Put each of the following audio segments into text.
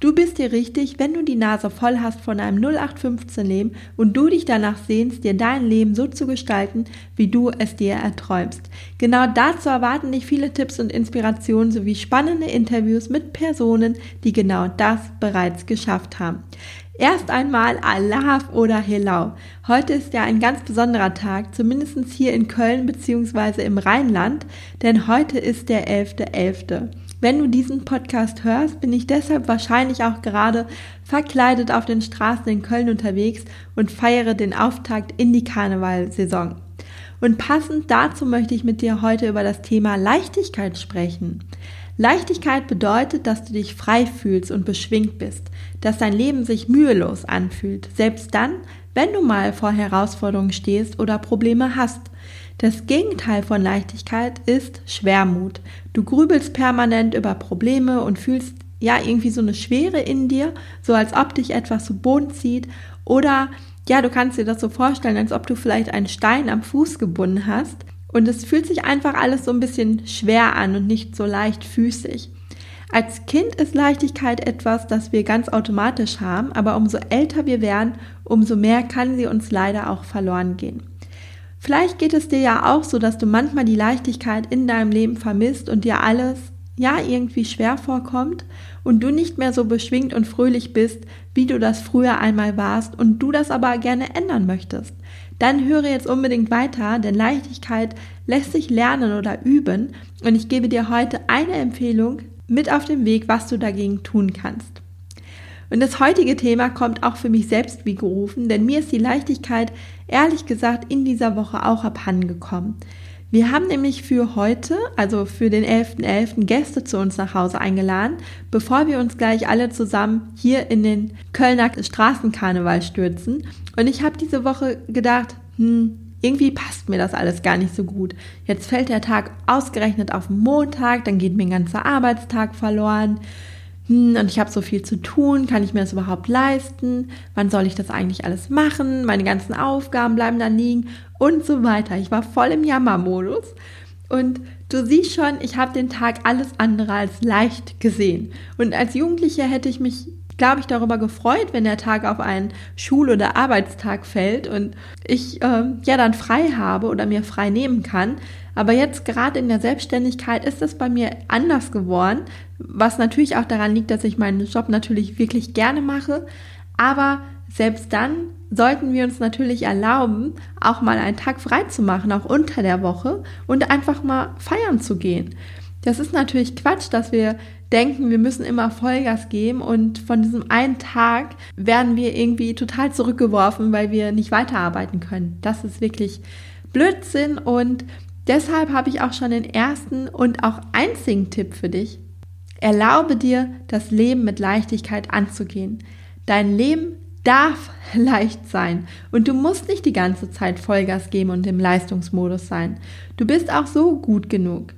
Du bist dir richtig, wenn du die Nase voll hast von einem 0815 Leben und du dich danach sehnst, dir dein Leben so zu gestalten, wie du es dir erträumst. Genau dazu erwarten dich viele Tipps und Inspirationen sowie spannende Interviews mit Personen, die genau das bereits geschafft haben. Erst einmal Allah oder Helau. Heute ist ja ein ganz besonderer Tag, zumindest hier in Köln bzw. im Rheinland, denn heute ist der 11.11. .11. Wenn du diesen Podcast hörst, bin ich deshalb wahrscheinlich auch gerade verkleidet auf den Straßen in Köln unterwegs und feiere den Auftakt in die Karnevalsaison. Und passend dazu möchte ich mit dir heute über das Thema Leichtigkeit sprechen. Leichtigkeit bedeutet, dass du dich frei fühlst und beschwingt bist, dass dein Leben sich mühelos anfühlt, selbst dann, wenn du mal vor Herausforderungen stehst oder Probleme hast. Das Gegenteil von Leichtigkeit ist Schwermut. Du grübelst permanent über Probleme und fühlst ja irgendwie so eine Schwere in dir, so als ob dich etwas zu Boden zieht oder ja, du kannst dir das so vorstellen, als ob du vielleicht einen Stein am Fuß gebunden hast und es fühlt sich einfach alles so ein bisschen schwer an und nicht so leichtfüßig. Als Kind ist Leichtigkeit etwas, das wir ganz automatisch haben, aber umso älter wir werden, umso mehr kann sie uns leider auch verloren gehen. Vielleicht geht es dir ja auch so, dass du manchmal die Leichtigkeit in deinem Leben vermisst und dir alles ja irgendwie schwer vorkommt und du nicht mehr so beschwingt und fröhlich bist, wie du das früher einmal warst und du das aber gerne ändern möchtest. Dann höre jetzt unbedingt weiter, denn Leichtigkeit lässt sich lernen oder üben und ich gebe dir heute eine Empfehlung mit auf den Weg, was du dagegen tun kannst. Und das heutige Thema kommt auch für mich selbst wie gerufen, denn mir ist die Leichtigkeit ehrlich gesagt in dieser Woche auch abhandengekommen. Wir haben nämlich für heute, also für den 11.11., .11., Gäste zu uns nach Hause eingeladen, bevor wir uns gleich alle zusammen hier in den Kölner Straßenkarneval stürzen. Und ich habe diese Woche gedacht, hm, irgendwie passt mir das alles gar nicht so gut. Jetzt fällt der Tag ausgerechnet auf Montag, dann geht mir ein ganzer Arbeitstag verloren hm, und ich habe so viel zu tun, kann ich mir das überhaupt leisten? Wann soll ich das eigentlich alles machen? Meine ganzen Aufgaben bleiben da liegen und so weiter. Ich war voll im Jammermodus und du siehst schon, ich habe den Tag alles andere als leicht gesehen. Und als Jugendliche hätte ich mich glaube ich, darüber gefreut, wenn der Tag auf einen Schul- oder Arbeitstag fällt und ich äh, ja dann frei habe oder mir frei nehmen kann. Aber jetzt gerade in der Selbstständigkeit ist es bei mir anders geworden, was natürlich auch daran liegt, dass ich meinen Job natürlich wirklich gerne mache. Aber selbst dann sollten wir uns natürlich erlauben, auch mal einen Tag frei zu machen, auch unter der Woche und einfach mal feiern zu gehen. Das ist natürlich Quatsch, dass wir denken, wir müssen immer Vollgas geben und von diesem einen Tag werden wir irgendwie total zurückgeworfen, weil wir nicht weiterarbeiten können. Das ist wirklich Blödsinn und deshalb habe ich auch schon den ersten und auch einzigen Tipp für dich. Erlaube dir, das Leben mit Leichtigkeit anzugehen. Dein Leben darf leicht sein und du musst nicht die ganze Zeit Vollgas geben und im Leistungsmodus sein. Du bist auch so gut genug.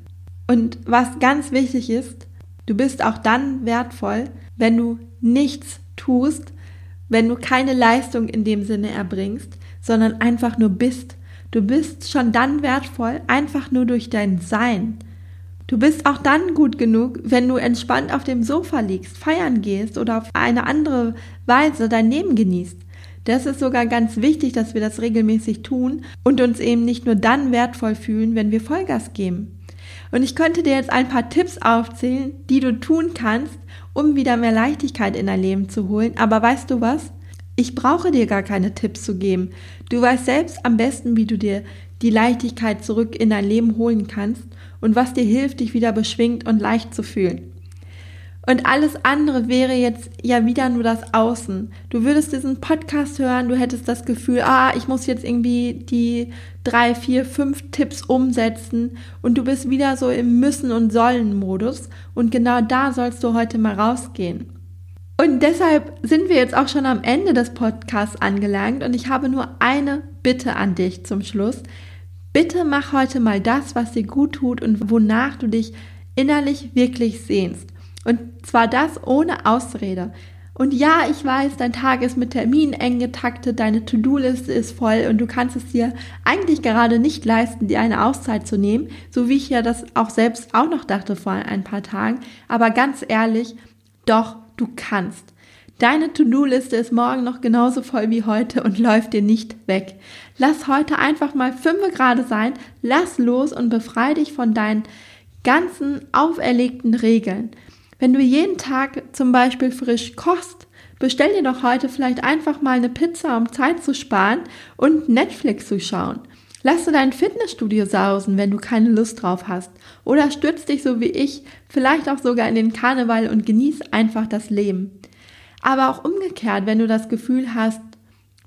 Und was ganz wichtig ist, du bist auch dann wertvoll, wenn du nichts tust, wenn du keine Leistung in dem Sinne erbringst, sondern einfach nur bist. Du bist schon dann wertvoll, einfach nur durch dein Sein. Du bist auch dann gut genug, wenn du entspannt auf dem Sofa liegst, feiern gehst oder auf eine andere Weise dein Leben genießt. Das ist sogar ganz wichtig, dass wir das regelmäßig tun und uns eben nicht nur dann wertvoll fühlen, wenn wir Vollgas geben. Und ich könnte dir jetzt ein paar Tipps aufzählen, die du tun kannst, um wieder mehr Leichtigkeit in dein Leben zu holen. Aber weißt du was? Ich brauche dir gar keine Tipps zu geben. Du weißt selbst am besten, wie du dir die Leichtigkeit zurück in dein Leben holen kannst und was dir hilft, dich wieder beschwingt und leicht zu fühlen. Und alles andere wäre jetzt ja wieder nur das Außen. Du würdest diesen Podcast hören, du hättest das Gefühl, ah, ich muss jetzt irgendwie die drei, vier, fünf Tipps umsetzen und du bist wieder so im Müssen- und Sollen-Modus. Und genau da sollst du heute mal rausgehen. Und deshalb sind wir jetzt auch schon am Ende des Podcasts angelangt und ich habe nur eine Bitte an dich zum Schluss. Bitte mach heute mal das, was dir gut tut und wonach du dich innerlich wirklich sehnst. Und zwar das ohne Ausrede. Und ja, ich weiß, dein Tag ist mit Terminen eng getaktet, deine To-Do-Liste ist voll und du kannst es dir eigentlich gerade nicht leisten, dir eine Auszeit zu nehmen, so wie ich ja das auch selbst auch noch dachte vor ein paar Tagen. Aber ganz ehrlich, doch, du kannst. Deine To-Do-Liste ist morgen noch genauso voll wie heute und läuft dir nicht weg. Lass heute einfach mal fünf Grad sein, lass los und befreie dich von deinen ganzen auferlegten Regeln. Wenn du jeden Tag zum Beispiel frisch kochst, bestell dir doch heute vielleicht einfach mal eine Pizza, um Zeit zu sparen und Netflix zu schauen. Lass du dein Fitnessstudio sausen, wenn du keine Lust drauf hast. Oder stürz dich so wie ich vielleicht auch sogar in den Karneval und genieß einfach das Leben. Aber auch umgekehrt, wenn du das Gefühl hast,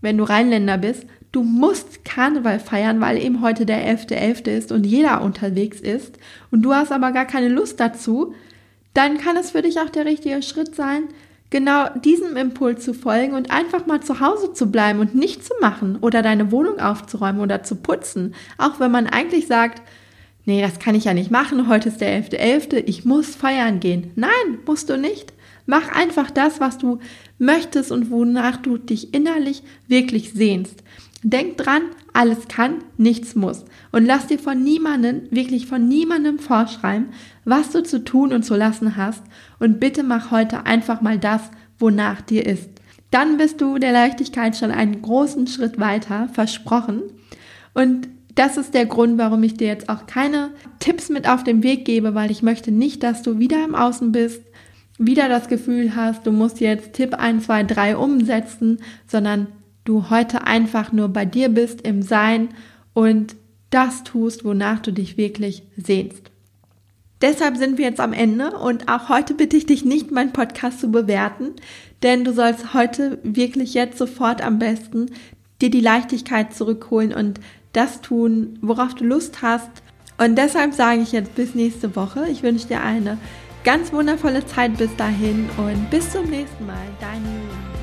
wenn du Rheinländer bist, du musst Karneval feiern, weil eben heute der 11.11. .11. ist und jeder unterwegs ist und du hast aber gar keine Lust dazu, dann kann es für dich auch der richtige Schritt sein, genau diesem Impuls zu folgen und einfach mal zu Hause zu bleiben und nichts zu machen oder deine Wohnung aufzuräumen oder zu putzen. Auch wenn man eigentlich sagt, nee, das kann ich ja nicht machen, heute ist der 11.11., .11., ich muss feiern gehen. Nein, musst du nicht. Mach einfach das, was du möchtest und wonach du dich innerlich wirklich sehnst. Denk dran, alles kann, nichts muss. Und lass dir von niemandem, wirklich von niemandem vorschreiben, was du zu tun und zu lassen hast. Und bitte mach heute einfach mal das, wonach dir ist. Dann bist du der Leichtigkeit schon einen großen Schritt weiter, versprochen. Und das ist der Grund, warum ich dir jetzt auch keine Tipps mit auf den Weg gebe, weil ich möchte nicht, dass du wieder im Außen bist, wieder das Gefühl hast, du musst jetzt Tipp 1, 2, 3 umsetzen, sondern du heute einfach nur bei dir bist im Sein und das tust, wonach du dich wirklich sehnst. Deshalb sind wir jetzt am Ende und auch heute bitte ich dich nicht, meinen Podcast zu bewerten, denn du sollst heute wirklich jetzt sofort am besten dir die Leichtigkeit zurückholen und das tun, worauf du Lust hast. Und deshalb sage ich jetzt bis nächste Woche. Ich wünsche dir eine ganz wundervolle Zeit bis dahin und bis zum nächsten Mal. Deine Julia.